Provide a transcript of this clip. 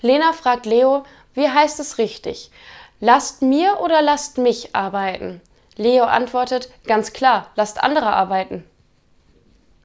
Lena fragt Leo, wie heißt es richtig? Lasst mir oder lasst mich arbeiten? Leo antwortet, ganz klar, lasst andere arbeiten.